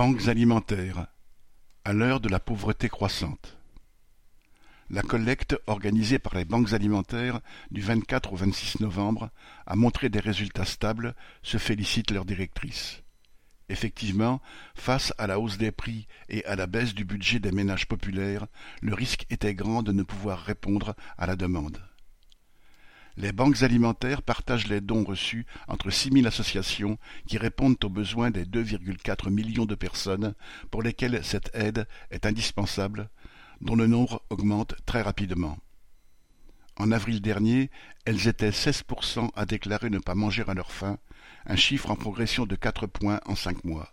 Banques alimentaires, à l'heure de la pauvreté croissante. La collecte organisée par les banques alimentaires du 24 au 26 novembre a montré des résultats stables, se félicite leur directrice. Effectivement, face à la hausse des prix et à la baisse du budget des ménages populaires, le risque était grand de ne pouvoir répondre à la demande. Les banques alimentaires partagent les dons reçus entre six mille associations qui répondent aux besoins des 2,4 millions de personnes pour lesquelles cette aide est indispensable, dont le nombre augmente très rapidement. En avril dernier, elles étaient 16% à déclarer ne pas manger à leur faim, un chiffre en progression de quatre points en cinq mois.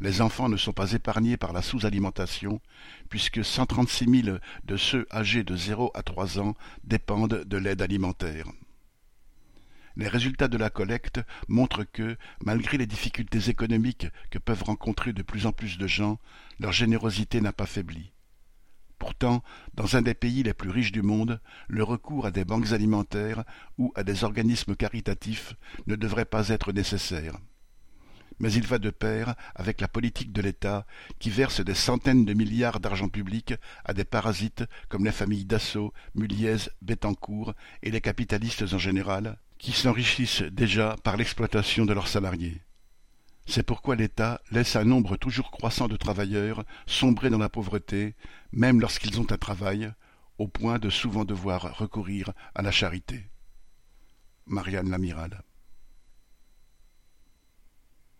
Les enfants ne sont pas épargnés par la sous-alimentation, puisque 136 000 de ceux âgés de 0 à 3 ans dépendent de l'aide alimentaire. Les résultats de la collecte montrent que, malgré les difficultés économiques que peuvent rencontrer de plus en plus de gens, leur générosité n'a pas faibli. Pourtant, dans un des pays les plus riches du monde, le recours à des banques alimentaires ou à des organismes caritatifs ne devrait pas être nécessaire mais il va de pair avec la politique de l'État qui verse des centaines de milliards d'argent public à des parasites comme les familles Dassault, Muliez, Bettencourt et les capitalistes en général, qui s'enrichissent déjà par l'exploitation de leurs salariés. C'est pourquoi l'État laisse un nombre toujours croissant de travailleurs sombrer dans la pauvreté, même lorsqu'ils ont un travail, au point de souvent devoir recourir à la charité. Marianne Lamiral